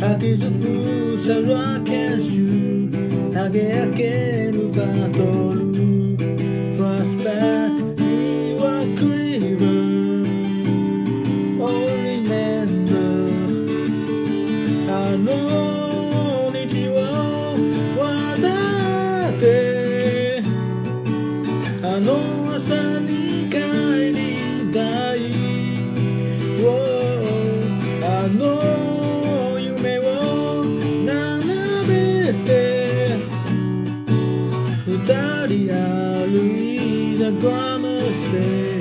吐きづくシャワー研修ハゲ開けるバトル Flashback にはクリーブ Oh remember あの道を渡ってあの朝に reality, the grammar sings.